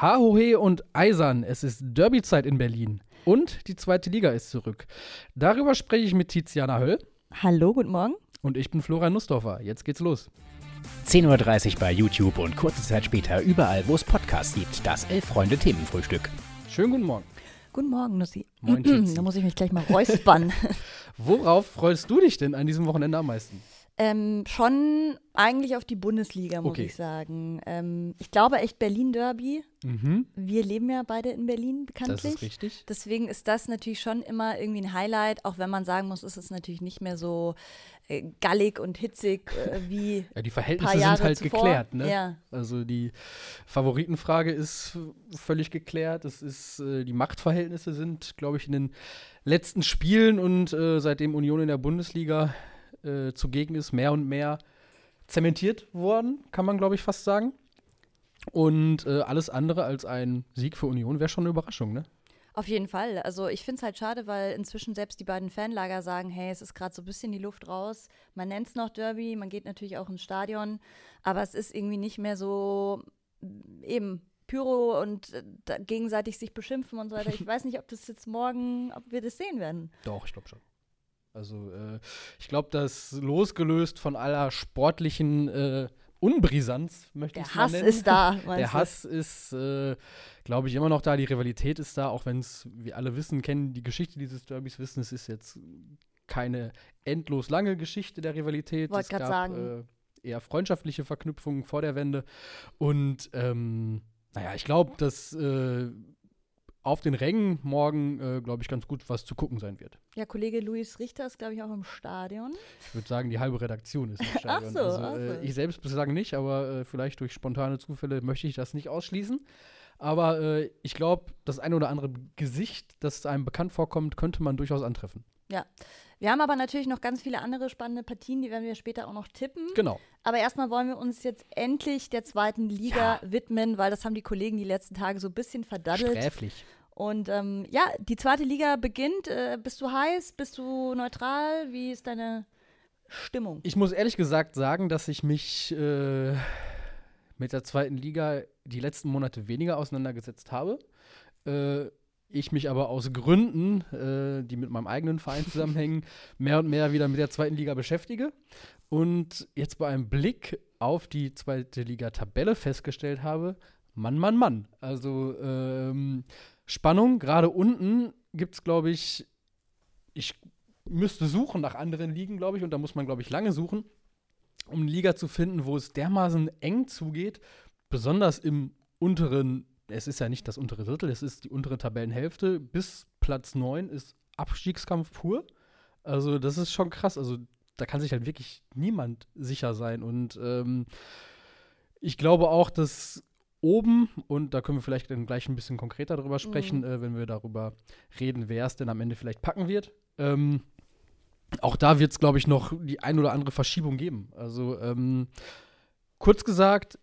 Hahohe und Eisern, es ist Derbyzeit in Berlin. Und die zweite Liga ist zurück. Darüber spreche ich mit Tiziana Höll. Hallo, guten Morgen. Und ich bin Florian Nussdorfer. Jetzt geht's los. 10.30 Uhr bei YouTube und kurze Zeit später überall, wo es Podcasts gibt. Das Elf-Freunde-Themenfrühstück. Schönen guten Morgen. Guten Morgen, Nussi. Moin, Tizi. da muss ich mich gleich mal räuspern. Worauf freust du dich denn an diesem Wochenende am meisten? Ähm, schon eigentlich auf die Bundesliga, muss Okay. ich sagen. Ähm, ich glaube echt Berlin-Derby. Mhm. Wir leben ja beide in Berlin, Das bekanntlich. ist richtig. Deswegen ist das natürlich schon immer irgendwie ein Highlight, auch wenn man sagen muss, ist es natürlich nicht mehr so äh, gallig und hitzig äh, wie Ja, die Verhältnisse sind halt zuvor. geklärt, ne? Ja. Also die Favoritenfrage ist völlig geklärt. Es ist, äh, die Machtverhältnisse sind, glaube ich, in den letzten Spielen und äh, seitdem Union in der Bundesliga äh, zugegen ist, mehr und mehr zementiert worden, kann man, glaube ich, fast sagen. Und äh, alles andere als ein Sieg für Union wäre schon eine Überraschung, ne? Auf jeden Fall. Also ich finde es halt schade, weil inzwischen selbst die beiden Fanlager sagen, hey, es ist gerade so ein bisschen die Luft raus. Man nennt es noch Derby, man geht natürlich auch ins Stadion, aber es ist irgendwie nicht mehr so eben Pyro und äh, gegenseitig sich beschimpfen und so weiter. Ich weiß nicht, ob das jetzt morgen, ob wir das sehen werden. Doch, ich glaube schon. Also äh, ich glaube, das losgelöst von aller sportlichen äh, Unbrisanz, möchte ich Der es mal Hass nennen. ist da. Der du? Hass ist, äh, glaube ich, immer noch da. Die Rivalität ist da, auch wenn es, wir alle wissen, kennen die Geschichte dieses Derbys, wissen, es ist jetzt keine endlos lange Geschichte der Rivalität. Wollt es grad gab sagen. Äh, eher freundschaftliche Verknüpfungen vor der Wende. Und ähm, naja, ich glaube, dass äh, auf den Rängen morgen, äh, glaube ich, ganz gut was zu gucken sein wird. Ja, Kollege Luis Richter ist, glaube ich, auch im Stadion. Ich würde sagen, die halbe Redaktion ist im Stadion. so, also, ach so. äh, ich selbst bislang nicht, aber äh, vielleicht durch spontane Zufälle möchte ich das nicht ausschließen. Aber äh, ich glaube, das eine oder andere Gesicht, das einem bekannt vorkommt, könnte man durchaus antreffen. Ja. Wir haben aber natürlich noch ganz viele andere spannende Partien, die werden wir später auch noch tippen. Genau. Aber erstmal wollen wir uns jetzt endlich der zweiten Liga widmen, weil das haben die Kollegen die letzten Tage so ein bisschen verdaddelt. Sträflich. Und ähm, ja, die zweite Liga beginnt. Äh, bist du heiß? Bist du neutral? Wie ist deine Stimmung? Ich muss ehrlich gesagt sagen, dass ich mich äh, mit der zweiten Liga die letzten Monate weniger auseinandergesetzt habe. Äh, ich mich aber aus Gründen, äh, die mit meinem eigenen Verein zusammenhängen, mehr und mehr wieder mit der zweiten Liga beschäftige. Und jetzt bei einem Blick auf die zweite Liga-Tabelle festgestellt habe, Mann, Mann, Mann. Also ähm, Spannung, gerade unten gibt es, glaube ich, ich müsste suchen nach anderen Ligen, glaube ich, und da muss man, glaube ich, lange suchen, um eine Liga zu finden, wo es dermaßen eng zugeht, besonders im unteren, es ist ja nicht das untere Drittel, es ist die untere Tabellenhälfte, bis Platz 9 ist Abstiegskampf pur. Also das ist schon krass, also da kann sich halt wirklich niemand sicher sein und ähm, ich glaube auch, dass oben, und da können wir vielleicht dann gleich ein bisschen konkreter drüber sprechen, Mhm. äh, wenn wir darüber reden, wer es denn am Ende vielleicht packen wird. Ähm, auch da wird es, glaube ich, noch die ein oder andere Verschiebung geben. Also, ähm, kurz gesagt,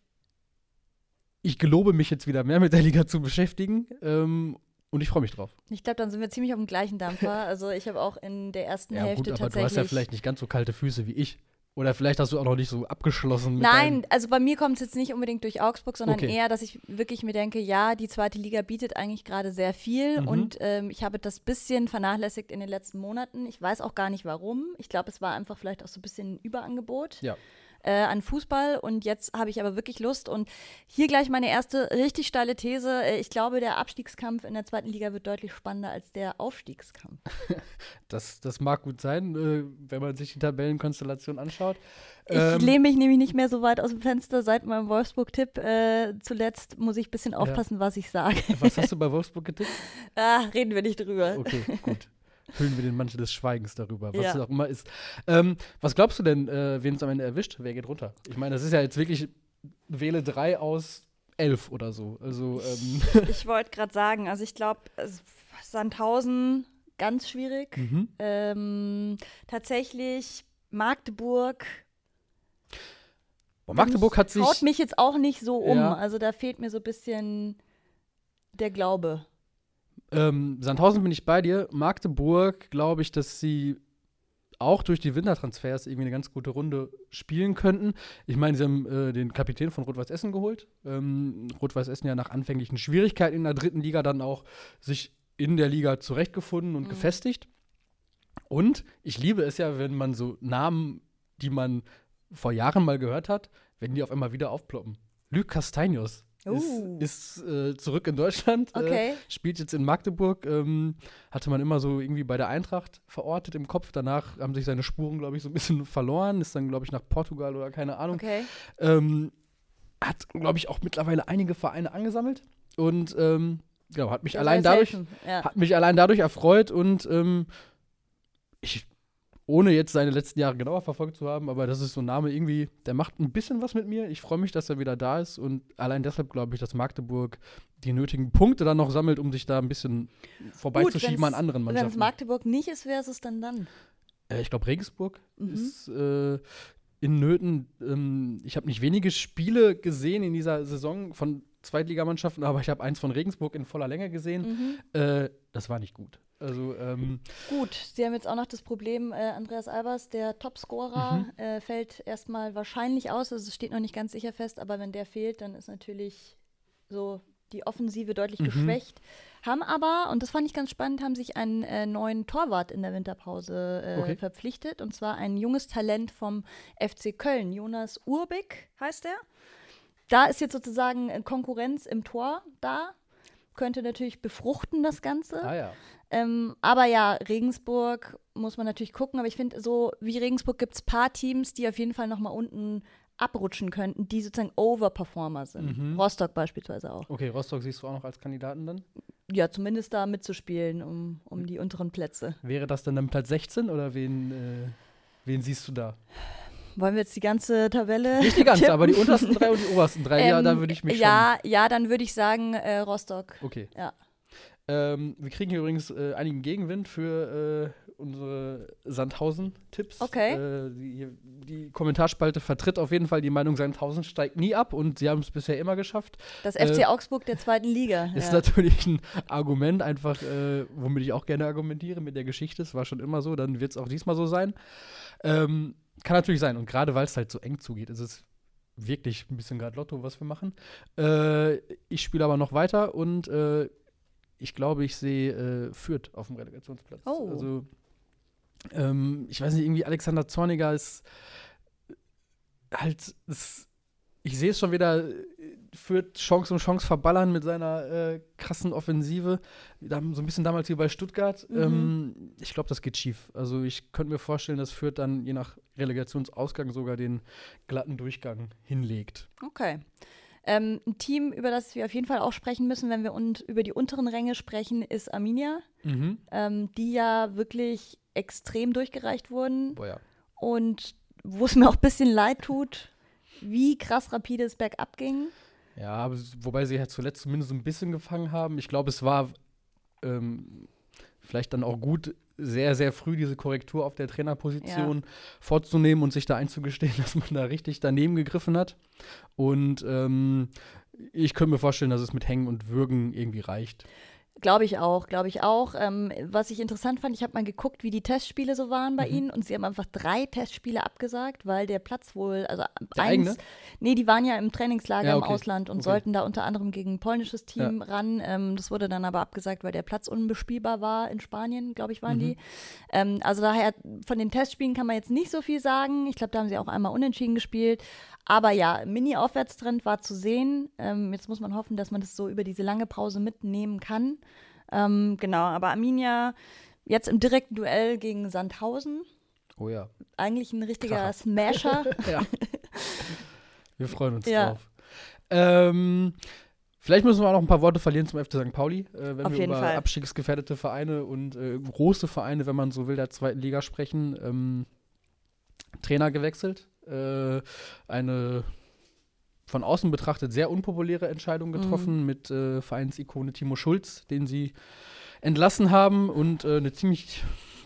ich gelobe mich jetzt wieder mehr mit der Liga zu beschäftigen ähm, und ich freue mich drauf. Ich glaube, dann sind wir ziemlich auf dem gleichen Dampfer. Also ich habe auch in der ersten Ja, Hälfte gut, aber du tatsächlich. hast ja vielleicht nicht ganz so kalte Füße wie ich. Oder vielleicht hast du auch noch nicht so abgeschlossen Nein, also bei mir kommt es jetzt nicht unbedingt durch Augsburg, sondern Okay. eher, dass ich wirklich mir denke, ja, die zweite Liga bietet eigentlich gerade sehr viel Mhm. und ähm, ich habe das bisschen vernachlässigt in den letzten Monaten. Ich weiß auch gar nicht warum. Ich glaube, es war einfach vielleicht auch so ein bisschen ein Überangebot Ja. Äh, an Fußball und jetzt habe ich aber wirklich Lust und hier gleich meine erste richtig steile These. Äh, Ich glaube, der Abstiegskampf in der zweiten Liga wird deutlich spannender als der Aufstiegskampf. Das, das mag gut sein, äh, wenn man sich die Tabellenkonstellation anschaut. Ich Ähm, lehne mich nämlich nicht mehr so weit aus dem Fenster seit meinem Wolfsburg-Tipp. Äh, zuletzt muss ich ein bisschen aufpassen, was ich sage. was hast du bei Wolfsburg getippt? Ah, reden wir nicht drüber. Okay, gut. Hüllen wir den Mantel des Schweigens darüber, was Ja. es auch immer ist. Ähm, was glaubst du denn, äh, wen es am Ende erwischt? Wer geht runter? Ich meine, das ist ja jetzt wirklich wähle drei aus elf oder so. Also, ähm, Ich wollte gerade sagen, also ich glaube, Sandhausen ganz schwierig. mhm. Ähm, tatsächlich Magdeburg Boah, Magdeburg hat sich. haut mich jetzt auch nicht so um. Ja. Also da fehlt mir so ein bisschen der Glaube. Ähm, Sandhausen bin ich bei dir. Magdeburg glaube ich, dass sie auch durch die Wintertransfers irgendwie eine ganz gute Runde spielen könnten. Ich meine, sie haben äh, den Kapitän von Rot-Weiß Essen geholt. Ähm, Rot-Weiß Essen ja nach anfänglichen Schwierigkeiten in der dritten Liga dann auch sich in der Liga zurechtgefunden und Mhm. gefestigt. Und ich liebe es ja, wenn man so Namen, die man vor Jahren mal gehört hat, wenn die auf einmal wieder aufploppen. Luc Castagnos Uh. ist, ist äh, zurück in Deutschland. Äh, Okay. spielt jetzt in Magdeburg. Ähm, hatte man immer so irgendwie bei der Eintracht verortet im Kopf. Danach haben sich seine Spuren, glaube ich, so ein bisschen verloren. Ist dann, glaube ich, nach Portugal oder keine Ahnung. Okay. Ähm, hat, glaube ich, auch mittlerweile einige Vereine angesammelt. Und ähm, genau, hat mich allein dadurch. Ja. hat mich allein dadurch erfreut und ähm, ich, ohne jetzt seine letzten Jahre genauer verfolgt zu haben, aber das ist so ein Name irgendwie, der macht ein bisschen was mit mir. Ich freue mich, dass er wieder da ist und allein deshalb glaube ich, dass Magdeburg die nötigen Punkte dann noch sammelt, um sich da ein bisschen vorbeizuschieben an anderen Wenn es Mannschaften. Magdeburg nicht ist, wer ist es dann dann? Äh, ich glaube, Regensburg Mhm. ist äh, in Nöten. Ähm, ich habe nicht wenige Spiele gesehen in dieser Saison von Zweitligamannschaften, aber ich habe eins von Regensburg in voller Länge gesehen. Mhm. Äh, das war nicht gut. Also, ähm, Gut, sie haben jetzt auch noch das Problem, äh, Andreas Albers, der Topscorer, Mhm. äh, fällt erstmal wahrscheinlich aus. Also es steht noch nicht ganz sicher fest, aber wenn der fehlt, dann ist natürlich so die Offensive deutlich Mhm. geschwächt. Haben aber, und das fand ich ganz spannend, haben sich einen äh, neuen Torwart in der Winterpause äh, Okay. verpflichtet. Und zwar ein junges Talent vom FC Köln, Jonas Urbig heißt er. Da ist jetzt sozusagen äh, Konkurrenz im Tor da. Könnte natürlich befruchten, das Ganze. ah ja. Ähm, aber ja, Regensburg muss man natürlich gucken. Aber ich finde, so wie Regensburg gibt es paar Teams, die auf jeden Fall noch mal unten abrutschen könnten, die sozusagen Overperformer sind. Mhm. Rostock beispielsweise auch. Okay, Rostock siehst du auch noch als Kandidaten dann? Ja, zumindest da mitzuspielen um, um die unteren Plätze. Wäre das dann dann Platz 16 oder wen, äh, wen siehst du da? Wollen wir jetzt die ganze Tabelle? Nicht die ganze, tippen? aber die untersten drei und die obersten drei, ja, Ähm, da würde ich mich Ja, ja, dann würde ich sagen äh, Rostock. schon. Okay. Ja. Ähm, wir kriegen hier übrigens äh, einigen Gegenwind für äh, unsere Sandhausen-Tipps. Okay. Äh, die, die Kommentarspalte vertritt auf jeden Fall die Meinung, Sandhausen steigt nie ab und sie haben es bisher immer geschafft. Das Äh, FC Augsburg der zweiten Liga. Ist ja. natürlich ein Argument, einfach, äh, womit ich auch gerne argumentiere mit der Geschichte. Es war schon immer so, dann wird es auch diesmal so sein. Ähm, kann natürlich sein. Und gerade weil es halt so eng zugeht, ist es wirklich ein bisschen gerade Lotto, was wir machen. Äh, ich spiele aber noch weiter und äh, ich glaube, ich sehe äh, Fürth auf dem Relegationsplatz. Oh. Also, ähm, ich weiß nicht, irgendwie Alexander Zorniger ist halt, ist, ich sehe es schon wieder, Fürth Chance um Chance verballern mit seiner äh, krassen Offensive. Da, so ein bisschen damals wie bei Stuttgart. Mhm. Ähm, ich glaube, das geht schief. Also ich könnte mir vorstellen, dass Fürth dann je nach Relegationsausgang sogar den glatten Durchgang hinlegt. Okay. Ähm, ein Team, über das wir auf jeden Fall auch sprechen müssen, wenn wir und über die unteren Ränge sprechen, ist Arminia, Mhm. ähm, die ja wirklich extrem durchgereicht wurden Boah, ja. und wo es mir auch ein bisschen leid tut, wie krass rapide es bergab ging. Ja, aber wobei sie ja zuletzt zumindest ein bisschen gefangen haben. Ich glaube, es war ähm, vielleicht dann auch gut, sehr, sehr früh diese Korrektur auf der Trainerposition vorzunehmen und sich da einzugestehen, dass man da richtig daneben gegriffen hat. Und ähm, ich könnte mir vorstellen, dass es mit Hängen und Würgen irgendwie reicht. Glaube ich auch, glaube ich auch. Ähm, was ich interessant fand, ich habe mal geguckt, wie die Testspiele so waren bei Mhm. ihnen und sie haben einfach drei Testspiele abgesagt, weil der Platz wohl, also Der eins, eigene? nee, die waren ja im Trainingslager Ja, im okay. Ausland und Okay. sollten da unter anderem gegen ein polnisches Team ran. Ähm, das wurde dann aber abgesagt, weil der Platz unbespielbar war in Spanien, glaube ich, waren Mhm. die. Ähm, also daher, von den Testspielen kann man jetzt nicht so viel sagen. Ich glaube, da haben sie auch einmal unentschieden gespielt. Aber ja, Mini-Aufwärtstrend war zu sehen. Ähm, jetzt muss man hoffen, dass man das so über diese lange Pause mitnehmen kann. Ähm, genau, aber Arminia jetzt im direkten Duell gegen Sandhausen. Oh ja. Eigentlich ein richtiger Kracher. Smasher. ja. Wir freuen uns Ja. drauf. Ähm, vielleicht müssen wir auch noch ein paar Worte verlieren zum FC St. Pauli, äh, wenn Auf wir über Fall. abstiegsgefährdete Vereine und äh, große Vereine, wenn man so will, der zweiten Liga sprechen. Ähm, Trainer gewechselt. Äh, eine von außen betrachtet sehr unpopuläre Entscheidung getroffen mit äh, Vereinsikone Timo Schulz, den sie entlassen haben und äh, eine ziemlich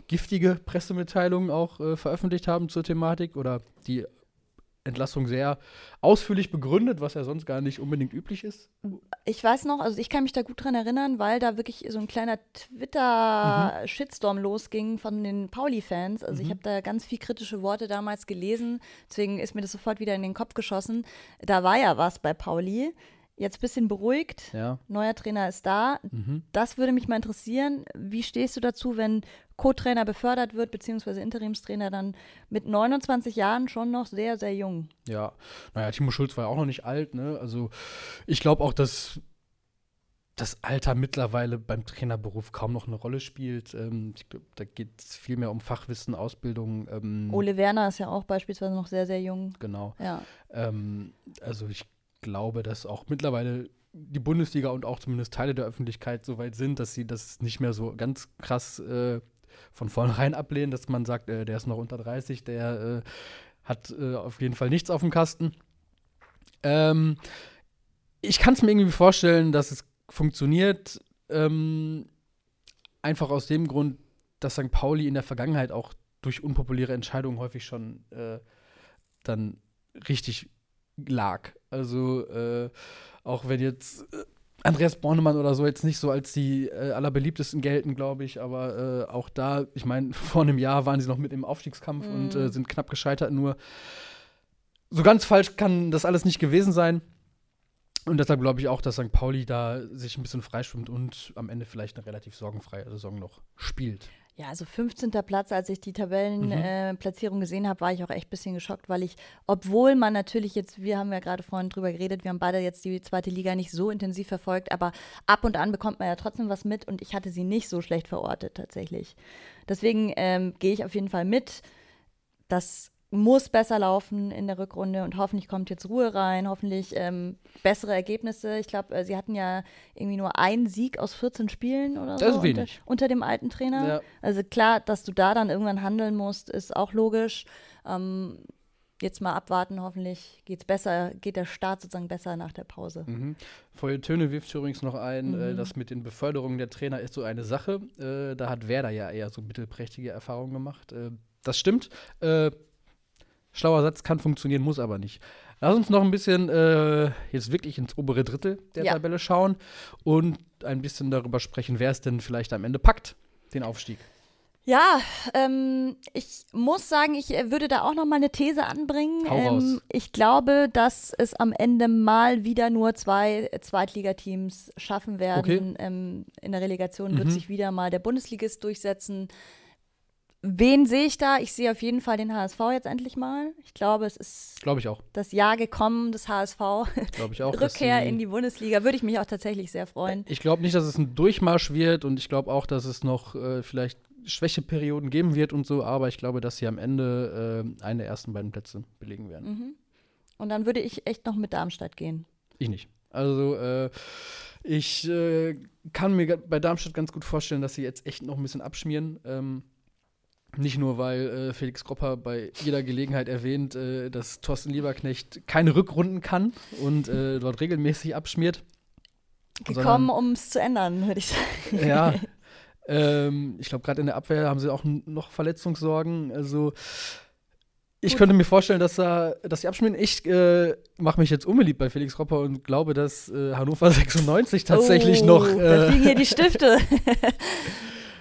giftige Pressemitteilung auch äh, veröffentlicht haben zur Thematik oder die Entlassung sehr ausführlich begründet, was ja sonst gar nicht unbedingt üblich ist. Ich weiß noch, also ich kann mich da gut dran erinnern, weil da wirklich so ein kleiner Twitter-Shitstorm losging von den Pauli-Fans. Also ich Mhm. habe da ganz viel kritische Worte damals gelesen, deswegen ist mir das sofort wieder in den Kopf geschossen. Da war ja was bei Pauli. Jetzt ein bisschen beruhigt. Ja. Neuer Trainer ist da. Mhm. Das würde mich mal interessieren. Wie stehst du dazu, wenn Co-Trainer befördert wird, beziehungsweise Interimstrainer dann mit 29 Jahren schon noch sehr, sehr jung? Ja, naja, Timo Schulz war ja auch noch nicht alt, ne? Also ich glaube auch, dass das Alter mittlerweile beim Trainerberuf kaum noch eine Rolle spielt. Ähm, ich glaube, da geht es viel mehr um Fachwissen, Ausbildung. Ähm, Ole Werner ist ja auch beispielsweise noch sehr, sehr jung. Genau. Ja. Ähm, also ich glaube, dass auch mittlerweile die Bundesliga und auch zumindest Teile der Öffentlichkeit so weit sind, dass sie das nicht mehr so ganz krass äh, von vornherein ablehnen, dass man sagt, äh, der ist noch unter 30, der äh, hat äh, auf jeden Fall nichts auf dem Kasten. Ähm, ich kann es mir irgendwie vorstellen, dass es funktioniert, ähm, einfach aus dem Grund, dass St. Pauli in der Vergangenheit auch durch unpopuläre Entscheidungen häufig schon äh, dann richtig lag. Also äh, auch wenn jetzt äh, Andreas Bornemann oder so jetzt nicht so als die äh, allerbeliebtesten gelten, glaube ich, aber äh, auch da, ich meine, vor einem Jahr waren sie noch mit im Aufstiegskampf Mhm. und äh, sind knapp gescheitert. Nur so ganz falsch kann das alles nicht gewesen sein. Und deshalb glaube ich auch, dass St. Pauli da sich ein bisschen freischwimmt und am Ende vielleicht eine relativ sorgenfreie Saison noch spielt. Ja, also 15. Platz, als ich die Tabellenplatzierung Mhm. äh, gesehen habe, war ich auch echt ein bisschen geschockt, weil ich, obwohl man natürlich jetzt, wir haben ja gerade vorhin drüber geredet, wir haben beide jetzt die zweite Liga nicht so intensiv verfolgt, aber ab und an bekommt man ja trotzdem was mit und ich hatte sie nicht so schlecht verortet tatsächlich. Deswegen ähm, gehe ich auf jeden Fall mit. Das muss besser laufen in der Rückrunde und hoffentlich kommt jetzt Ruhe rein, hoffentlich ähm, bessere Ergebnisse. Ich glaube, äh, sie hatten ja irgendwie nur einen Sieg aus 14 Spielen oder Das ist so wenig. Unter, unter dem alten Trainer. Ja. Also klar, dass du da dann irgendwann handeln musst, ist auch logisch. Ähm, jetzt mal abwarten, hoffentlich geht's besser, geht der Start sozusagen besser nach der Pause. Mhm. Feuilletöne wirft übrigens noch ein, äh, Mhm. das mit den Beförderungen der Trainer ist so eine Sache. Äh, da hat Werder ja eher so mittelprächtige Erfahrungen gemacht. Äh, das stimmt. Schlauer Satz kann funktionieren, muss aber nicht. Lass uns noch ein bisschen äh, jetzt wirklich ins obere Drittel der Ja. Tabelle schauen und ein bisschen darüber sprechen, wer es denn vielleicht am Ende packt, den Aufstieg. Ja, ähm, ich muss sagen, ich äh, würde da auch noch mal eine These anbringen. Ähm, ich glaube, dass es am Ende mal wieder nur zwei Zweitligateams schaffen werden. Ähm, in der Relegation wird Mhm. sich wieder mal der Bundesligist durchsetzen. Wen sehe ich da? Ich sehe auf jeden Fall den HSV jetzt endlich mal. Ich glaube, es ist Glaube ich auch. das Jahr gekommen des HSV. Glaube ich auch. Rückkehr in die Bundesliga würde ich mich auch tatsächlich sehr freuen. Ich glaube nicht, dass es ein Durchmarsch wird und ich glaube auch, dass es noch äh, vielleicht Schwächeperioden geben wird und so, aber ich glaube, dass sie am Ende äh, einen der ersten beiden Plätze belegen werden. Mhm. Und dann würde ich echt noch mit Darmstadt gehen. Ich nicht. Also äh, ich äh, kann mir bei Darmstadt ganz gut vorstellen, dass sie jetzt echt noch ein bisschen abschmieren. Ähm, nicht nur, weil äh, Felix Gropper bei jeder Gelegenheit erwähnt, äh, dass Thorsten Lieberknecht keine Rückrunden kann und äh, dort regelmäßig abschmiert. Gekommen, um es zu ändern, würde ich sagen. Ja. ähm, ich glaube, gerade in der Abwehr haben sie auch noch Verletzungssorgen. Also ich Gut. könnte mir vorstellen, dass, da, dass sie abschmieren. Ich äh, mache mich jetzt unbeliebt bei Felix Ropper und glaube, dass äh, Hannover 96 tatsächlich oh, noch, Da äh, fliegen hier die Stifte.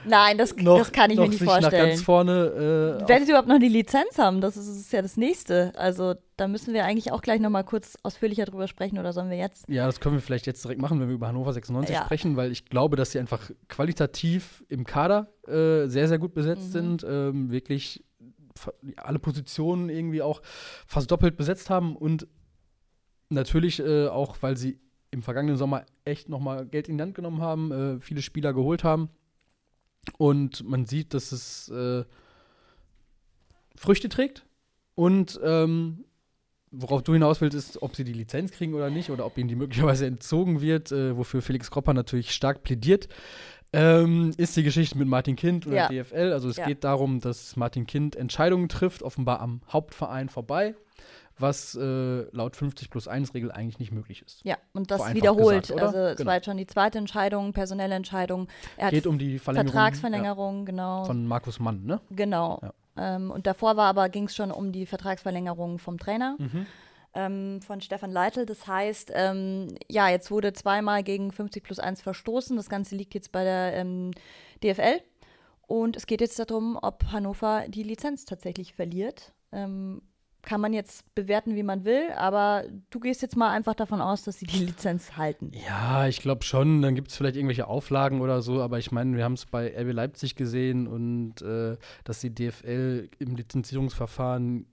Nein, das, noch, das kann ich mir nicht sich nach vorstellen. ganz vorne. Äh, Wenn sie überhaupt noch die Lizenz haben, das ist, ist ja das Nächste. Also da müssen wir eigentlich auch gleich noch mal kurz ausführlicher drüber sprechen oder sollen wir jetzt? ja, das können wir vielleicht jetzt direkt machen, wenn wir über Hannover 96 Ja. sprechen, weil ich glaube, dass sie einfach qualitativ im Kader äh, sehr, sehr gut besetzt Mhm. sind. Ähm, wirklich alle Positionen irgendwie auch fast doppelt besetzt haben und natürlich äh, auch, weil sie im vergangenen Sommer echt noch mal Geld in die Hand genommen haben, äh, viele Spieler geholt haben und man sieht, dass es äh, Früchte trägt und ähm, worauf du hinaus willst, ist, ob sie die Lizenz kriegen oder nicht oder ob ihnen die möglicherweise entzogen wird, äh, wofür Felix Kropper natürlich stark plädiert. Ähm, ist die Geschichte mit Martin Kind oder Ja. DFL. Also es Ja. geht darum, dass Martin Kind Entscheidungen trifft, offenbar am Hauptverein vorbei, was äh, laut 50 plus 1 Regel eigentlich nicht möglich ist. Ja, und das wiederholt. gesagt, also es Genau. war jetzt schon die zweite Entscheidung, personelle Entscheidung. Er hat Geht um die Verlängerung Vertragsverlängerung, genau. ja, von Markus Mann, ne? genau. Ähm, und davor war aber, ging es schon um die Vertragsverlängerung vom Trainer. Mhm. Ähm, von Stefan Leitl. Das heißt, ähm, ja, jetzt wurde zweimal gegen 50 plus 1 verstoßen. Das Ganze liegt jetzt bei der ähm, DFL. Und es geht jetzt darum, ob Hannover die Lizenz tatsächlich verliert. Ähm, kann man jetzt bewerten, wie man will, aber du gehst jetzt mal einfach davon aus, dass sie die Lizenz halten. Ja, ich glaube schon. Dann gibt es vielleicht irgendwelche Auflagen oder so, aber ich meine, wir haben es bei RB Leipzig gesehen und äh, dass die DFL im Lizenzierungsverfahren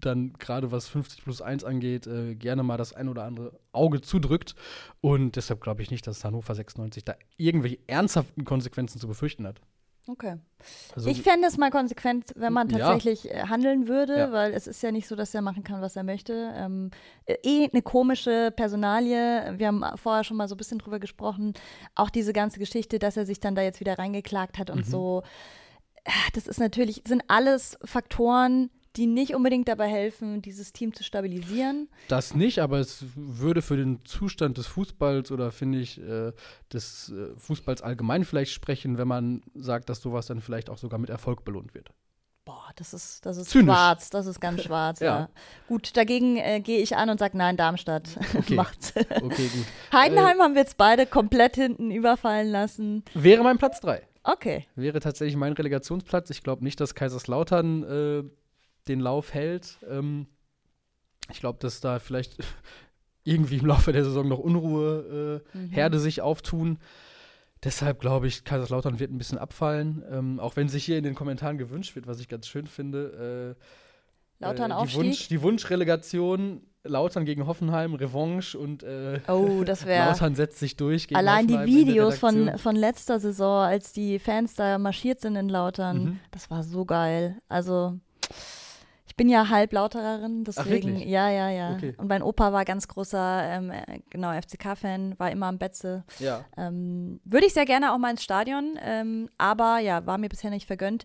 dann gerade was 50 plus 1 angeht, äh, gerne mal das ein oder andere Auge zudrückt. Und deshalb glaube ich nicht, dass Hannover 96 da irgendwelche ernsthaften Konsequenzen zu befürchten hat. Okay. Also, ich fände es mal konsequent, wenn man Ja. tatsächlich äh, handeln würde, Ja. weil es ist ja nicht so, dass er machen kann, was er möchte. Ähm, äh, eh eine komische Personalie. Wir haben vorher schon mal so ein bisschen drüber gesprochen. Auch diese ganze Geschichte, dass er sich dann da jetzt wieder reingeklagt hat und Mhm. so. Ah, Das ist natürlich, sind alles Faktoren, die nicht unbedingt dabei helfen, dieses Team zu stabilisieren. das nicht, aber es würde für den Zustand des Fußballs oder finde ich äh, des äh, Fußballs allgemein vielleicht sprechen, wenn man sagt, dass sowas dann vielleicht auch sogar mit Erfolg belohnt wird. Boah, das ist, das ist Zynisch. schwarz, das ist ganz schwarz, ja. Ja. Gut, dagegen äh, gehe ich an und sage, nein, Darmstadt Okay. macht's. Okay, gut. Heidenheim haben wir jetzt beide komplett hinten überfallen lassen. Wäre mein Platz 3. Okay. Wäre tatsächlich mein Relegationsplatz. Ich glaube nicht, dass Kaiserslautern äh, den Lauf hält. Ähm, ich glaube, dass da vielleicht irgendwie im Laufe der Saison noch Unruhe, äh, Mhm. Herde sich auftun. Deshalb glaube ich, Kaiserslautern wird ein bisschen abfallen. Ähm, auch wenn sich hier in den Kommentaren gewünscht wird, was ich ganz schön finde. Äh, Lautern äh, die, Aufstieg. Wunsch, die Wunschrelegation, Lautern gegen Hoffenheim, Revanche und äh, Oh, das. Lautern setzt sich durch gegen Allein die Hoffenheim der Videos von, von letzter Saison, als die Fans da marschiert sind in Lautern, Mhm. das war so geil. Also, ich bin ja halb Lautererin, deswegen, wirklich? ja, ja, ja. Okay. Und mein Opa war ganz großer, ähm, äh, genau, FCK-Fan, war immer am Betze. Ja. Ähm, Würde ich sehr gerne auch mal ins Stadion, ähm, aber ja, war mir bisher nicht vergönnt.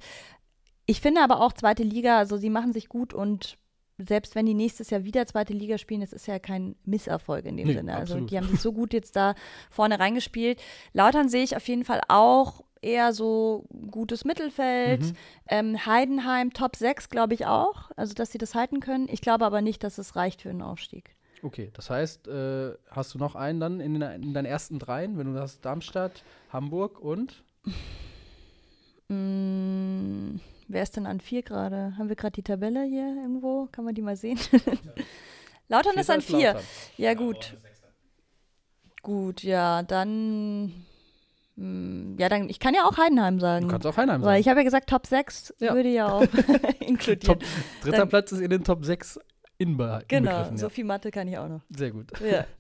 Ich finde aber auch zweite Liga, also sie machen sich gut und selbst wenn die nächstes Jahr wieder zweite Liga spielen, das ist ja kein Misserfolg in dem Nee, Sinne. Also absolut. die haben sich so gut jetzt da vorne reingespielt. Lautern sehe ich auf jeden Fall auch eher so gutes Mittelfeld. Mhm. Ähm, Heidenheim Top 6 glaube ich auch, also dass sie das halten können. Ich glaube aber nicht, dass es reicht für einen Aufstieg. Okay, das heißt, äh, hast du noch einen dann in, den- in deinen ersten dreien, wenn du hast Darmstadt, Hamburg und Mm, wer ist denn an vier gerade? Haben wir gerade die Tabelle hier irgendwo? Kann man die mal sehen? Lautern ist Vierter an vier. Lautern. Ja, gut. Gut, ja, dann. Mm, Ja, dann, ich kann ja auch Heidenheim sagen. Du kannst auch Heinheim Weil sagen. ich habe ja gesagt, Top 6 Ja. würde ja auch inkludieren. Top, dritter Dann- Platz ist in den Top 6 inbe genau, inbegriffen. so Ja. viel Mathe kann ich auch noch. Sehr gut. Ja.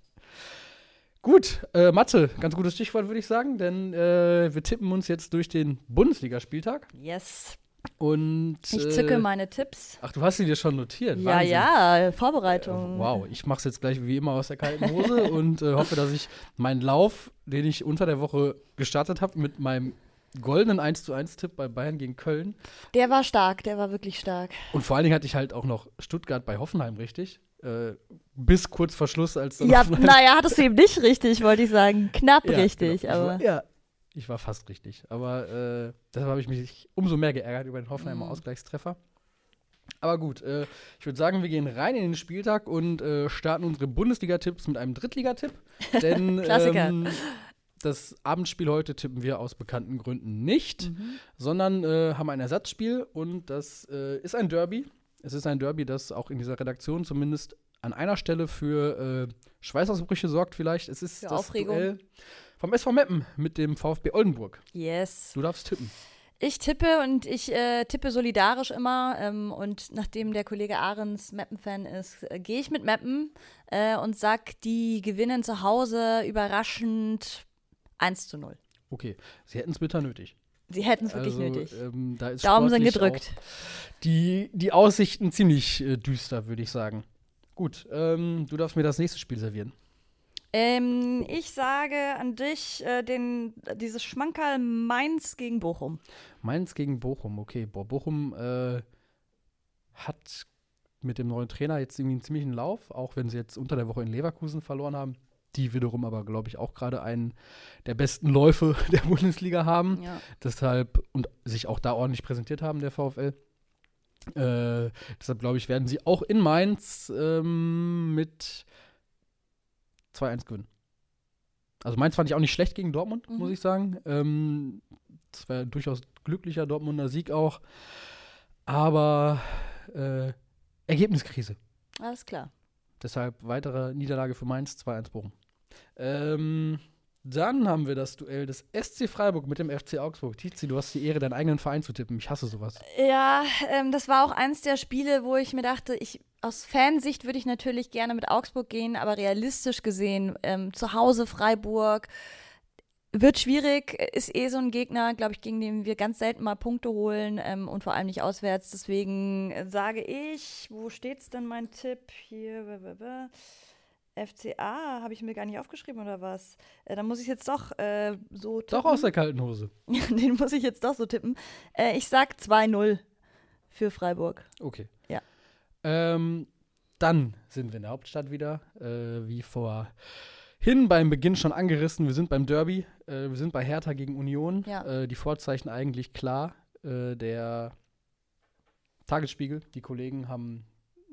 Gut, äh, Mathe, ganz gutes Stichwort, würde ich sagen, denn äh, wir tippen uns jetzt durch den Bundesligaspieltag. Yes. Und. Ich äh, zücke meine Tipps. Ach, du hast sie dir schon notiert. Ja, Wahnsinn. ja, Vorbereitung. Äh, Wow, ich mache es jetzt gleich wie immer aus der kalten Hose und äh, hoffe, dass ich meinen Lauf, den ich unter der Woche gestartet habe, mit meinem goldenen 1 zu 1 Tipp bei Bayern gegen Köln. Der war stark, der war wirklich stark. Und vor allen Dingen hatte ich halt auch noch Stuttgart bei Hoffenheim richtig. Äh, bis kurz vor Schluss, als dann Ja, naja, hattest du eben nicht richtig, wollte ich sagen. Knapp Ja, richtig, genau. Aber. Ja, ich war fast richtig. Aber äh, deshalb habe ich mich umso mehr geärgert über den Hoffenheimer Mhm. Ausgleichstreffer. Aber gut, äh, ich würde sagen, wir gehen rein in den Spieltag und äh, starten unsere Bundesliga-Tipps mit einem Drittligatipp. Denn ähm, das Abendspiel heute tippen wir aus bekannten Gründen nicht, Mhm. sondern äh, haben ein Ersatzspiel und das äh, ist ein Derby. Es ist ein Derby, das auch in dieser Redaktion zumindest an einer Stelle für äh, Schweißausbrüche sorgt vielleicht. Es ist Für das Aufregung. Duell vom SV Meppen mit dem VfB Oldenburg. Yes. Du darfst tippen. Ich tippe und ich äh, tippe solidarisch immer. Ähm, und nachdem der Kollege Ahrens Meppen-Fan ist, äh, gehe ich mit Meppen äh, und sag, die gewinnen zu Hause überraschend 1 zu 0. Okay, sie hätten es bitter nötig. Sie hätten es wirklich also, nötig. Ähm, da ist Daumen sind gedrückt. Die, die Aussichten ziemlich äh, düster, würde ich sagen. Gut, ähm, du darfst mir das nächste Spiel servieren. Ähm, ich sage an dich äh, den, dieses Schmankerl Mainz gegen Bochum. Mainz gegen Bochum, okay. Boah, Bochum äh, hat mit dem neuen Trainer jetzt irgendwie einen ziemlichen Lauf, auch wenn sie jetzt unter der Woche in Leverkusen verloren haben. Die wiederum aber, glaube ich, auch gerade einen der besten Läufe der Bundesliga haben. Ja. Deshalb und sich auch da ordentlich präsentiert haben, der VfL. Äh, deshalb glaube ich, werden sie auch in Mainz ähm, mit 2-1 gewinnen. Also Mainz fand ich auch nicht schlecht gegen Dortmund, Mhm. muss ich sagen. Ähm, das war durchaus glücklicher Dortmunder Sieg auch. Aber äh, Ergebniskrise. Alles klar. Deshalb weitere Niederlage für Mainz, 2-1 Bochum. Ähm, dann haben wir das Duell des SC Freiburg mit dem FC Augsburg. Tizi, du hast die Ehre, deinen eigenen Verein zu tippen. Ich hasse sowas. Ja, ähm, das war auch eins der Spiele, wo ich mir dachte, ich aus Fansicht würde ich natürlich gerne mit Augsburg gehen, aber realistisch gesehen, ähm, zu Hause Freiburg wird schwierig, ist eh so ein Gegner, glaube ich, gegen den wir ganz selten mal Punkte holen ähm, und vor allem nicht auswärts. Deswegen sage ich, wo steht's denn mein Tipp? Hier, w- FCA, habe ich mir gar nicht aufgeschrieben oder was? Äh, dann muss ich jetzt doch äh, so tippen. Doch aus der kalten Hose. Den muss ich jetzt doch so tippen. Äh, ich sag 2-0 für Freiburg. Okay. Ja. Ähm, dann sind wir in der Hauptstadt wieder, äh, wie vorhin beim Beginn schon angerissen. Wir sind beim Derby, äh, wir sind bei Hertha gegen Union. Ja. Äh, die Vorzeichen eigentlich klar. Äh, der Tagesspiegel, die Kollegen haben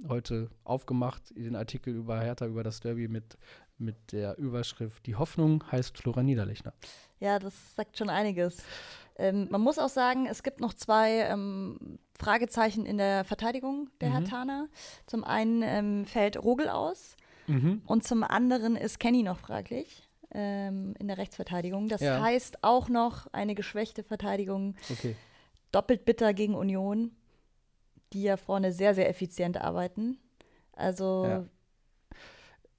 heute aufgemacht, den Artikel über Hertha, über das Derby mit, mit der Überschrift Die Hoffnung heißt Florian Niederlechner. Ja, das sagt schon einiges. Ähm, man muss auch sagen, es gibt noch zwei ähm, Fragezeichen in der Verteidigung der Mhm. Hertaner. Zum einen ähm, fällt Rogel aus Mhm. und zum anderen ist Kenny noch fraglich ähm, in der Rechtsverteidigung. Das Ja. heißt auch noch eine geschwächte Verteidigung, Okay. doppelt bitter gegen Union, die ja vorne sehr, sehr effizient arbeiten. Also Ja.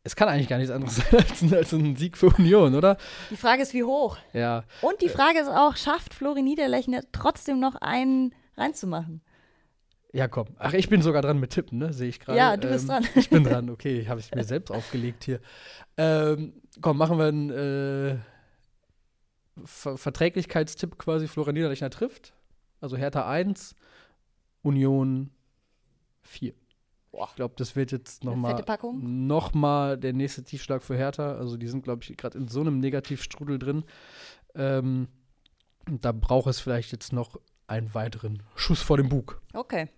Es kann eigentlich gar nichts anderes sein als, ein- als ein Sieg für Union, oder? die Frage ist, wie hoch? Ja. Und die Frage ist auch, schafft Flori Niederlechner trotzdem noch einen reinzumachen? Ja, komm. Ach, ich bin sogar dran mit Tippen, ne? Sehe ich gerade. Ja, du bist dran. Ich bin dran, okay. Habe ich mir selbst aufgelegt hier. Ähm, komm, machen wir einen äh, Ver Verträglichkeitstipp quasi. Florian Niederlechner trifft. Also Hertha 1, Union 4. Ich glaube, das wird jetzt nochmal noch mal der nächste Tiefschlag für Hertha. Also die sind, glaube ich, gerade in so einem Negativstrudel drin. Ähm, da braucht es vielleicht jetzt noch einen weiteren Schuss vor dem Bug. Okay.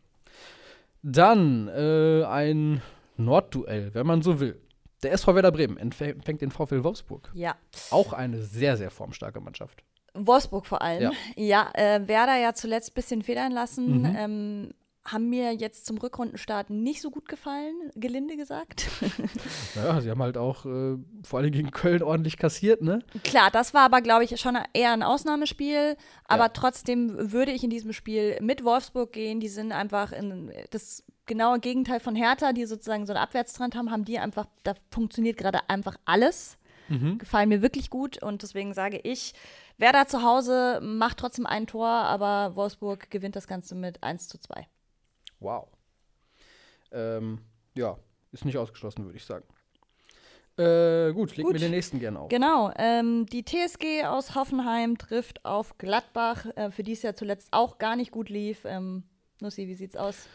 Dann äh, ein Nordduell, wenn man so will. Der SV Werder Bremen empfä- empfängt den VfL Wolfsburg. Ja. Auch eine sehr, sehr formstarke Mannschaft. Wolfsburg vor allem. Ja. Ja, äh, Werder ja zuletzt ein bisschen federn lassen. Mhm. Ähm, haben mir jetzt zum Rückrundenstart nicht so gut gefallen, gelinde gesagt. Naja, sie haben halt auch äh, vor allem gegen Köln ordentlich kassiert, ne? Klar, das war aber, glaube ich, schon eher ein Ausnahmespiel. Aber Ja. trotzdem würde ich in diesem Spiel mit Wolfsburg gehen. Die sind einfach in das genaue Gegenteil von Hertha, die sozusagen so einen Abwärtstrend haben, haben die einfach, da funktioniert gerade einfach alles. Mhm. Gefallen mir wirklich gut und deswegen sage ich, Werder zu Hause macht trotzdem ein Tor, aber Wolfsburg gewinnt das Ganze mit 1 zu 2. Wow. Ähm, ja, ist nicht ausgeschlossen, würde ich sagen. Äh, gut, legen wir den nächsten gerne auf. Genau, ähm, die TSG aus Hoffenheim trifft auf Gladbach, äh, für die es ja zuletzt auch gar nicht gut lief. Ähm, Nussi, wie sieht's aus?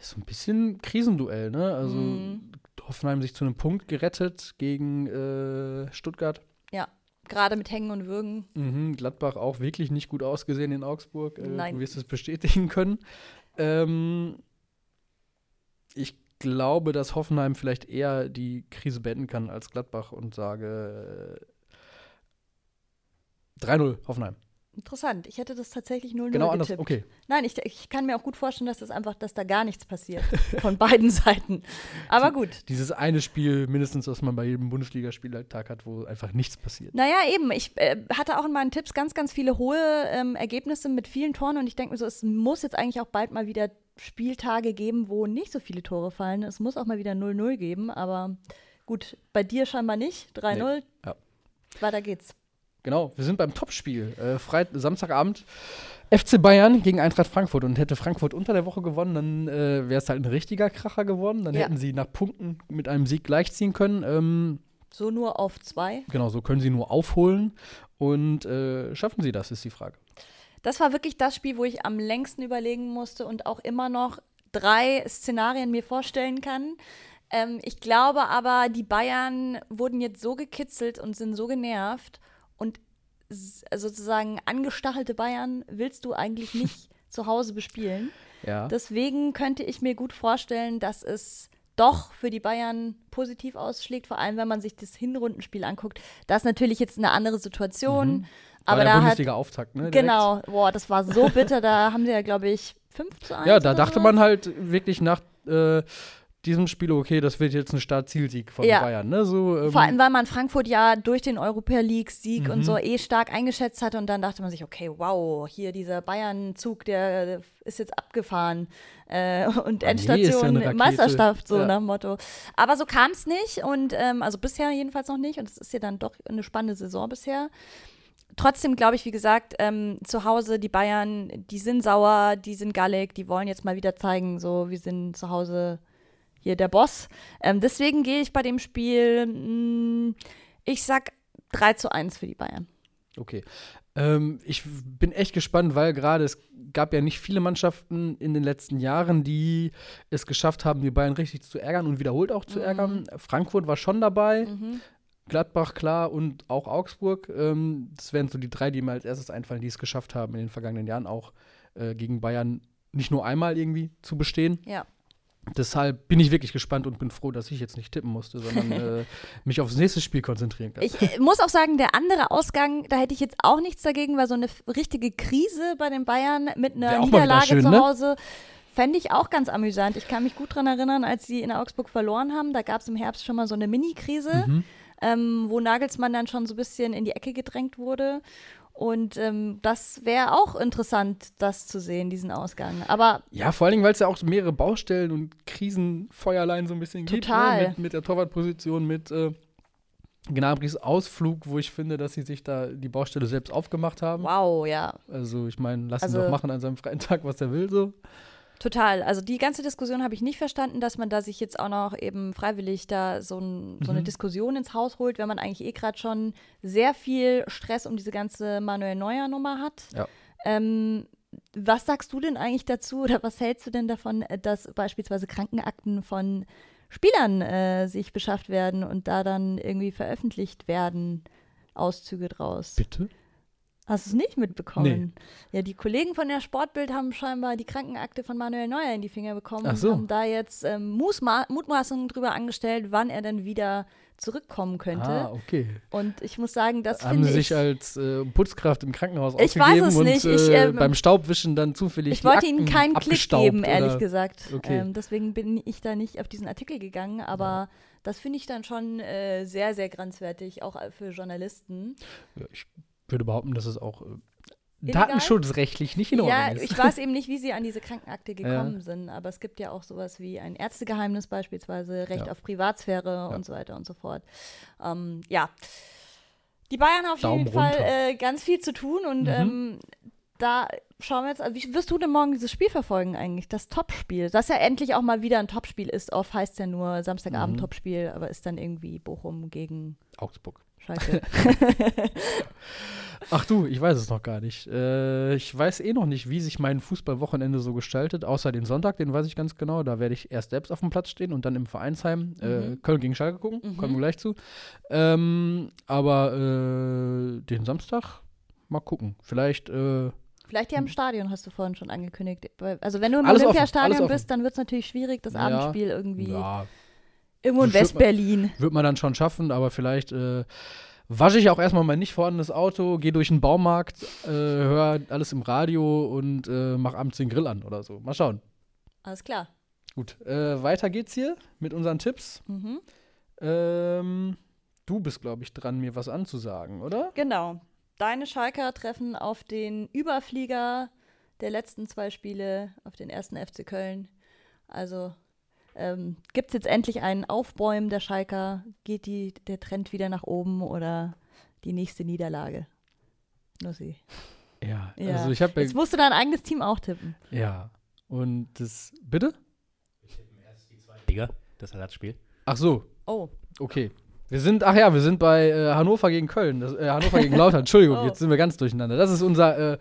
So ein bisschen Krisenduell, ne? Also Mhm. Hoffenheim sich zu einem Punkt gerettet gegen äh, Stuttgart. Ja, gerade mit Hängen und Würgen. Mhm, Gladbach auch wirklich nicht gut ausgesehen in Augsburg. Äh, Nein. Du wirst es bestätigen können. Ähm, ich glaube, dass Hoffenheim vielleicht eher die Krise beenden kann als Gladbach und sage äh, 3-0 Hoffenheim. Interessant. Ich hätte das tatsächlich 0-0 Genau anders. getippt. Okay. Nein, ich, ich kann mir auch gut vorstellen, dass das einfach, dass da gar nichts passiert. von beiden Seiten. Aber gut. Dieses eine Spiel mindestens, was man bei jedem Bundesligaspieltag hat, wo einfach nichts passiert. Naja, eben. Ich äh, hatte auch in meinen Tipps ganz, ganz viele hohe ähm, Ergebnisse mit vielen Toren und ich denke mir so, es muss jetzt eigentlich auch bald mal wieder Spieltage geben, wo nicht so viele Tore fallen. Es muss auch mal wieder 0-0 geben, aber gut, bei dir scheinbar nicht. 3-0. Nee, ja. Weiter geht's. Genau, wir sind beim Topspiel. Äh, Freit Samstagabend FC Bayern gegen Eintracht Frankfurt. Und hätte Frankfurt unter der Woche gewonnen, dann äh, wäre es halt ein richtiger Kracher geworden. Dann Ja. hätten sie nach Punkten mit einem Sieg gleichziehen können. Ähm, So nur auf zwei. genau, so können sie nur aufholen. Und äh, schaffen sie das, ist die Frage. Das war wirklich das Spiel, wo ich am längsten überlegen musste und auch immer noch drei Szenarien mir vorstellen kann. Ähm, ich glaube aber, die Bayern wurden jetzt so gekitzelt und sind so genervt sozusagen angestachelte Bayern willst du eigentlich nicht zu Hause bespielen. Ja. Deswegen könnte ich mir gut vorstellen, dass es doch für die Bayern positiv ausschlägt, vor allem wenn man sich das Hinrundenspiel anguckt. Das ist natürlich jetzt eine andere Situation, Mhm. aber War der da hat Bundesliga-Auftakt, ne? direkt. genau, boah, das war so bitter, da haben sie ja glaube ich 5 zu 1 Ja, da dachte sowas. man halt wirklich nach äh, diesem Spiel, okay, das wird jetzt ein Start-Zielsieg von Ja. Bayern. Ne? So, ähm, Vor allem, weil man Frankfurt ja durch den Europa League-Sieg und Mhm. so eh stark eingeschätzt hatte. Und dann dachte man sich, okay, wow, hier dieser Bayern-Zug, der ist jetzt abgefahren. Äh, und Ah, nee, ja Endstation eine Rakete. Meisterschaft, so Ja. nach dem Motto. Aber so kam es nicht. Und ähm, also bisher jedenfalls noch nicht. Und es ist ja dann doch eine spannende Saison bisher. Trotzdem glaube ich, wie gesagt, ähm, zu Hause die Bayern, die sind sauer, die sind gallig, die wollen jetzt mal wieder zeigen, so wir sind zu Hause hier der Boss. Ähm, deswegen gehe ich bei dem Spiel, mh, ich sag 3 zu 1 für die Bayern. Okay. Ähm, ich bin echt gespannt, weil gerade es gab ja nicht viele Mannschaften in den letzten Jahren, die es geschafft haben, die Bayern richtig zu ärgern und wiederholt auch zu Mhm. ärgern. Frankfurt war schon dabei, Mhm. Gladbach klar und auch Augsburg. Ähm, das wären so die drei, die mir als erstes einfallen, die es geschafft haben, in den vergangenen Jahren auch äh, gegen Bayern nicht nur einmal irgendwie zu bestehen. Ja. Deshalb bin ich wirklich gespannt und bin froh, dass ich jetzt nicht tippen musste, sondern äh, mich aufs nächste Spiel konzentrieren kann. Ich äh, muss auch sagen, der andere Ausgang, da hätte ich jetzt auch nichts dagegen, weil so eine richtige Krise bei den Bayern mit einer Niederlage schön, zu ne? Hause. Fände ich auch ganz amüsant. Ich kann mich gut daran erinnern, als sie in Augsburg verloren haben. Da gab es im Herbst schon mal so eine Mini-Krise. Mhm. ähm, wo Nagelsmann dann schon so ein bisschen in die Ecke gedrängt wurde. Und ähm, das wäre auch interessant, das zu sehen, diesen Ausgang. Aber Ja, vor allen Dingen, weil es ja auch mehrere Baustellen und Krisenfeuerlein so ein bisschen Total. gibt. Ne? Mit, mit der Torwartposition, mit äh, Gnabrys Ausflug, wo ich finde, dass sie sich da die Baustelle selbst aufgemacht haben. wow, ja, Also, ich meine, lass ihn Also- doch machen an seinem freien Tag, was er will, so. Total. Also die ganze Diskussion habe ich nicht verstanden, dass man da sich jetzt auch noch eben freiwillig da so, ein, so eine Mhm. Diskussion ins Haus holt, wenn man eigentlich eh gerade schon sehr viel Stress um diese ganze Manuel Neuer Nummer hat. Ja. Ähm, was sagst du denn eigentlich dazu oder was hältst du denn davon, dass beispielsweise Krankenakten von Spielern äh, sich beschafft werden und da dann irgendwie veröffentlicht werden? Auszüge draus. Bitte? Hast du es nicht mitbekommen? Ja, die Kollegen von der Sportbild haben scheinbar die Krankenakte von Manuel Neuer in die Finger bekommen Ach so. und haben da jetzt ähm, Mutmaßungen drüber angestellt, wann er dann wieder zurückkommen könnte. Ah, okay. Und ich muss sagen, das Haben finde sie sich ich. als äh, Putzkraft im Krankenhaus Ich weiß ausgegeben es und nicht. Ich, äh, ähm, beim Staubwischen dann zufällig Ich wollte ihnen Akten keinen Klick geben, ehrlich oder- gesagt. Okay. Ähm, deswegen bin ich da nicht auf diesen Artikel gegangen, aber das finde ich dann schon äh, sehr, sehr grenzwertig, auch für Journalisten. Ja, ich würde behaupten, dass es auch äh, Illegal? datenschutzrechtlich nicht in Ordnung Ja, ist. ich weiß eben nicht, wie sie an diese Krankenakte Ja. gekommen sind, aber es gibt ja auch sowas wie ein Ärztegeheimnis beispielsweise, Recht Ja. auf Privatsphäre und so weiter und so fort. Ähm, ja, die Bayern haben auf Daumen jeden Fall äh, ganz viel zu tun und Mhm. ähm, da schauen wir jetzt, also wie wirst du denn morgen dieses Spiel verfolgen eigentlich, das Topspiel, das ja endlich auch mal wieder ein Topspiel ist, oft heißt ja nur Samstagabend Mhm. Topspiel, aber ist dann irgendwie Bochum gegen Augsburg. Schalke. Ach du, ich weiß es noch gar nicht. Äh, ich weiß eh noch nicht, wie sich mein Fußballwochenende so gestaltet, außer den Sonntag, den weiß ich ganz genau. Da werde ich erst selbst auf dem Platz stehen und dann im Vereinsheim äh, Mhm. Köln gegen Schalke gucken. Mhm. Kommen wir gleich zu. Ähm, aber äh, den Samstag mal gucken. Vielleicht äh, Vielleicht ja im Stadion, hast du vorhin schon angekündigt. Also wenn du im Olympiastadion bist, dann wird es natürlich schwierig, das Ja. Abendspiel irgendwie ja, irgendwo in Westberlin. wird man dann schon schaffen, aber vielleicht äh, wasche ich auch erstmal mein nicht vorhandenes Auto, gehe durch den Baumarkt, äh, höre alles im Radio und äh, mach abends den Grill an oder so. Mal schauen. Alles klar. Gut, äh, weiter geht's hier mit unseren Tipps. Mhm. Ähm, du bist, glaube ich, dran, mir was anzusagen, oder? Genau. Deine Schalker treffen auf den Überflieger der letzten zwei Spiele, auf den ersten FC Köln. Also ähm, gibt es jetzt endlich einen Aufbäumen der Schalker? Geht die, der Trend wieder nach oben oder die nächste Niederlage? Nur sie. Ja, Ja. also ich habe Jetzt musst du dein eigenes Team auch tippen. ja. Und das, bitte? Liga, das Ersatzspiel. Ach so, Oh, okay. Wir sind, ach ja, wir sind bei äh, Hannover gegen Köln, das, äh, Hannover gegen Lautern. Entschuldigung, Oh. jetzt sind wir ganz durcheinander. Das ist unser, äh,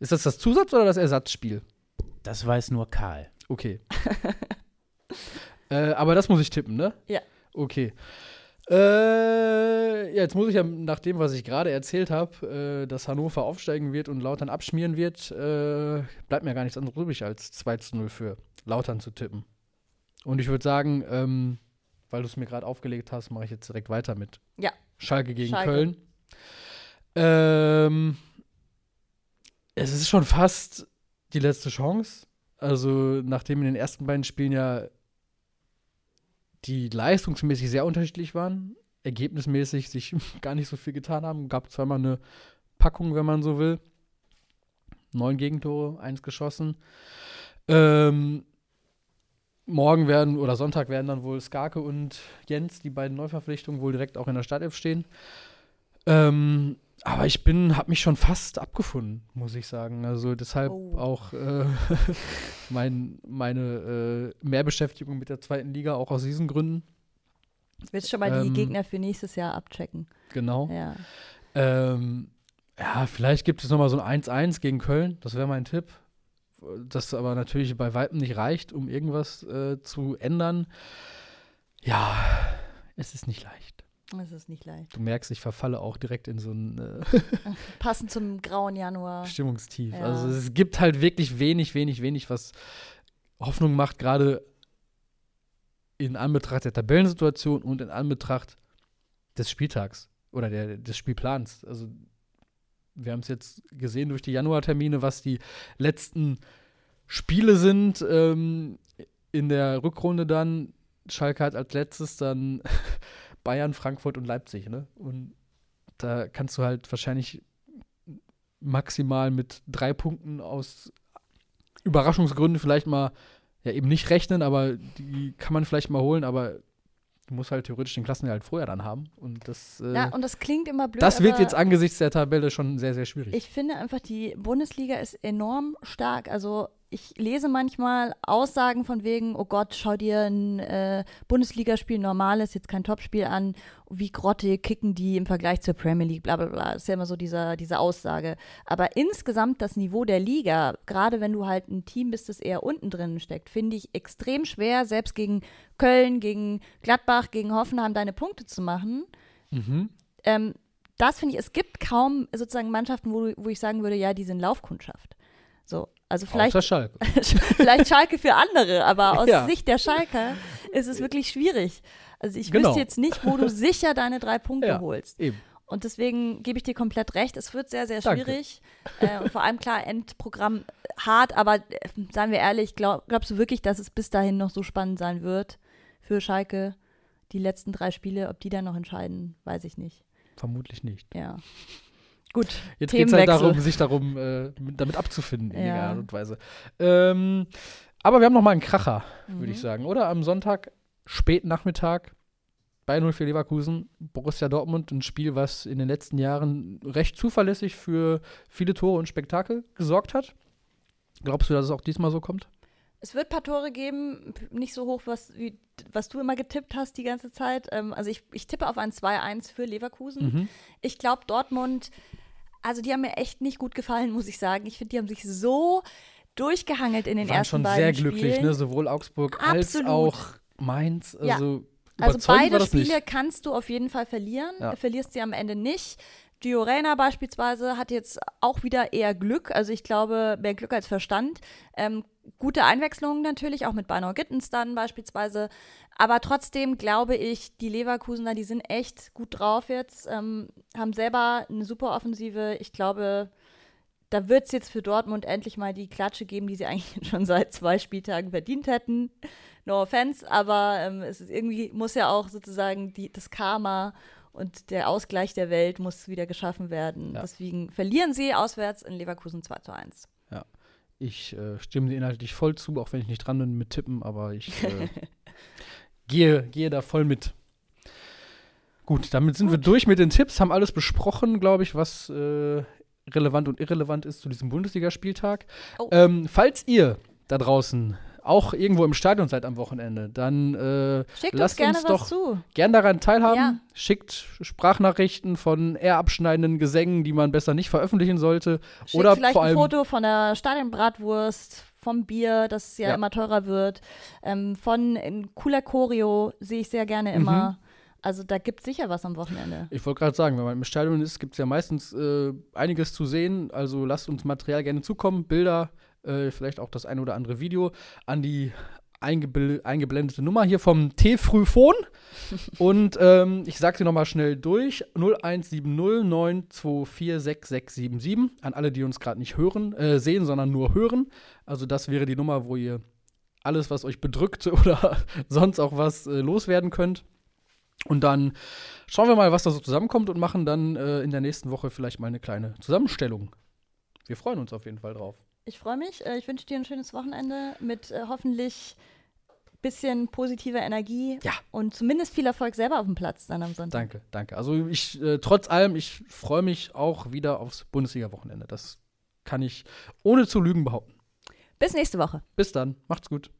ist das das Zusatz- oder das Ersatzspiel? Das weiß nur Karl. Okay. äh, aber das muss ich tippen, ne? Ja. Okay. Äh, ja, jetzt muss ich ja nach dem, was ich gerade erzählt habe, äh, dass Hannover aufsteigen wird und Lautern abschmieren wird, äh, bleibt mir gar nichts anderes übrig, als 2 zu 0 für Lautern zu tippen. Und ich würde sagen, ähm, weil du es mir gerade aufgelegt hast, mache ich jetzt direkt weiter mit Ja. Schalke gegen Schalke. Köln. Ähm, es ist schon fast die letzte Chance. Also, nachdem in den ersten beiden Spielen ja die leistungsmäßig sehr unterschiedlich waren, ergebnismäßig sich gar nicht so viel getan haben, gab zweimal eine Packung, wenn man so will. Neun Gegentore, eins geschossen. Ähm, morgen werden oder Sonntag werden dann wohl Skarke und Jens, die beiden Neuverpflichtungen, wohl direkt auch in der Startelf stehen. Ähm, aber ich bin, habe mich schon fast abgefunden, muss ich sagen. Also deshalb Oh. auch äh, mein, meine äh, Mehrbeschäftigung mit der zweiten Liga, auch aus diesen Gründen. Willst schon mal die Ähm, Gegner für nächstes Jahr abchecken? Genau. Ja. Ähm, ja, vielleicht gibt es noch mal so ein 1-1 gegen Köln. Das wäre mein Tipp. Das aber natürlich bei Weitem nicht reicht, um irgendwas äh, zu ändern. Ja, es ist nicht leicht. Das ist nicht leicht. Du merkst, ich verfalle auch direkt in so ein äh, Passend zum grauen Januar. Stimmungstief. Ja. Also es gibt halt wirklich wenig, wenig, wenig, was Hoffnung macht, gerade in Anbetracht der Tabellensituation und in Anbetracht des Spieltags oder der, des Spielplans. Also wir haben es jetzt gesehen durch die Januartermine, was die letzten Spiele sind. Ähm, in der Rückrunde dann, Schalke hat als letztes dann Bayern, Frankfurt und Leipzig. Ne? Und da kannst du halt wahrscheinlich maximal mit drei Punkten aus Überraschungsgründen vielleicht mal ja eben nicht rechnen, aber die kann man vielleicht mal holen, aber du musst halt theoretisch den Klassenerhalt vorher dann haben. Und das, äh, Ja, und das klingt immer blöd. das wird jetzt angesichts der Tabelle schon sehr, sehr schwierig. Ich finde einfach, die Bundesliga ist enorm stark. Also ich lese manchmal Aussagen von wegen, oh Gott, schau dir ein äh, Bundesligaspiel normales, jetzt kein Topspiel an, wie grottig kicken die im Vergleich zur Premier League, bla bla bla. Das ist ja immer so dieser, diese Aussage. Aber insgesamt das Niveau der Liga, gerade wenn du halt ein Team bist, das eher unten drin steckt, finde ich extrem schwer, selbst gegen Köln, gegen Gladbach, gegen Hoffenheim deine Punkte zu machen mhm. ähm, das finde ich, es gibt kaum sozusagen Mannschaften, wo, wo ich sagen würde, ja, die sind Laufkundschaft. So, also vielleicht, Schalke. vielleicht Schalke für andere, aber aus Ja. Sicht der Schalke ist es wirklich schwierig. Also ich Genau. wüsste jetzt nicht, wo du sicher deine drei Punkte Ja. holst. Eben. Und deswegen gebe ich dir komplett recht. Es wird sehr, sehr schwierig. Äh, und vor allem klar, Endprogramm hart, aber äh, seien wir ehrlich, glaub, glaubst du wirklich, dass es bis dahin noch so spannend sein wird für Schalke? Die letzten drei Spiele, ob die dann noch entscheiden, weiß ich nicht. Vermutlich nicht. Ja. Gut. Jetzt geht es halt darum, sich darum äh, mit, damit abzufinden in irgendeiner Art und Weise. Ähm, aber wir haben noch mal einen Kracher, würde ich Mhm. sagen, oder? Am Sonntag, spät Nachmittag, bei 0 für Leverkusen, Borussia Dortmund, ein Spiel, was in den letzten Jahren recht zuverlässig für viele Tore und Spektakel gesorgt hat. Glaubst du, dass es auch diesmal so kommt? Es wird ein paar Tore geben, nicht so hoch, was, wie, was du immer getippt hast die ganze Zeit. Ähm, also ich, ich tippe auf ein 2-1 für Leverkusen. Mhm. Ich glaube, Dortmund, also die haben mir echt nicht gut gefallen, muss ich sagen. Ich finde, die haben sich so durchgehangelt in den Waren ersten schon beiden sehr glücklich, Spielen. ne? Sowohl Augsburg Absolut. als auch Mainz. Ja. Also, Also beide Spiele nicht. kannst du auf jeden Fall verlieren. Ja. Verlierst sie am Ende nicht. Gio Reyna beispielsweise hat jetzt auch wieder eher Glück. Also ich glaube, mehr Glück als Verstand. Ähm, gute Einwechslungen natürlich, auch mit Beinau Gittens dann beispielsweise. Aber trotzdem glaube ich, die Leverkusener, die sind echt gut drauf jetzt, ähm, haben selber eine super Offensive. Ich glaube, da wird es jetzt für Dortmund endlich mal die Klatsche geben, die sie eigentlich schon seit zwei Spieltagen verdient hätten. No offense, aber ähm, es ist irgendwie muss ja auch sozusagen die, das Karma und der Ausgleich der Welt muss wieder geschaffen werden. Ja. Deswegen verlieren sie auswärts in Leverkusen 2 zu 1. Ich äh, stimme dir inhaltlich voll zu, auch wenn ich nicht dran bin mit Tippen, aber ich äh, gehe, gehe da voll mit. Gut, damit sind wir durch mit den Tipps, haben alles besprochen, glaube ich, was äh, relevant und irrelevant ist zu diesem Bundesligaspieltag. Oh. Ähm, falls ihr da draußen auch irgendwo im Stadion seid am Wochenende, dann äh, Schickt Lasst uns gerne uns was doch zu. gern daran teilhaben. Ja. Schickt Sprachnachrichten von eher abschneidenden Gesängen, die man besser nicht veröffentlichen sollte. Schickt Oder vielleicht vor ein allem Foto von der Stadionbratwurst, vom Bier, das ja, Ja. immer teurer wird, ähm, von ein cooler Choreo sehe ich sehr gerne Mhm. immer. Also da gibt es sicher was am Wochenende. Ich wollte gerade sagen, wenn man im Stadion ist, gibt es ja meistens äh, einiges zu sehen. Also lasst uns Material gerne zukommen, Bilder, äh, vielleicht auch das ein oder andere Video an die eingebl eingeblendete Nummer hier vom T-Frühphon. Und ähm, ich sage sie nochmal schnell durch: 017092466677. An alle, die uns gerade nicht hören, äh, sehen, sondern nur hören. Also, das wäre die Nummer, wo ihr alles, was euch bedrückt oder sonst auch was äh, loswerden könnt. Und dann schauen wir mal, was da so zusammenkommt und machen dann äh, in der nächsten Woche vielleicht mal eine kleine Zusammenstellung. Wir freuen uns auf jeden Fall drauf. Ich freue mich. Äh, ich wünsche dir ein schönes Wochenende mit äh, hoffentlich bisschen positiver Energie Ja. und zumindest viel Erfolg selber auf dem Platz dann am Sonntag. Danke, danke. Also ich, äh, trotz allem, ich freue mich auch wieder aufs Bundesliga-Wochenende. Das kann ich ohne zu lügen behaupten. Bis nächste Woche. Bis dann, macht's gut.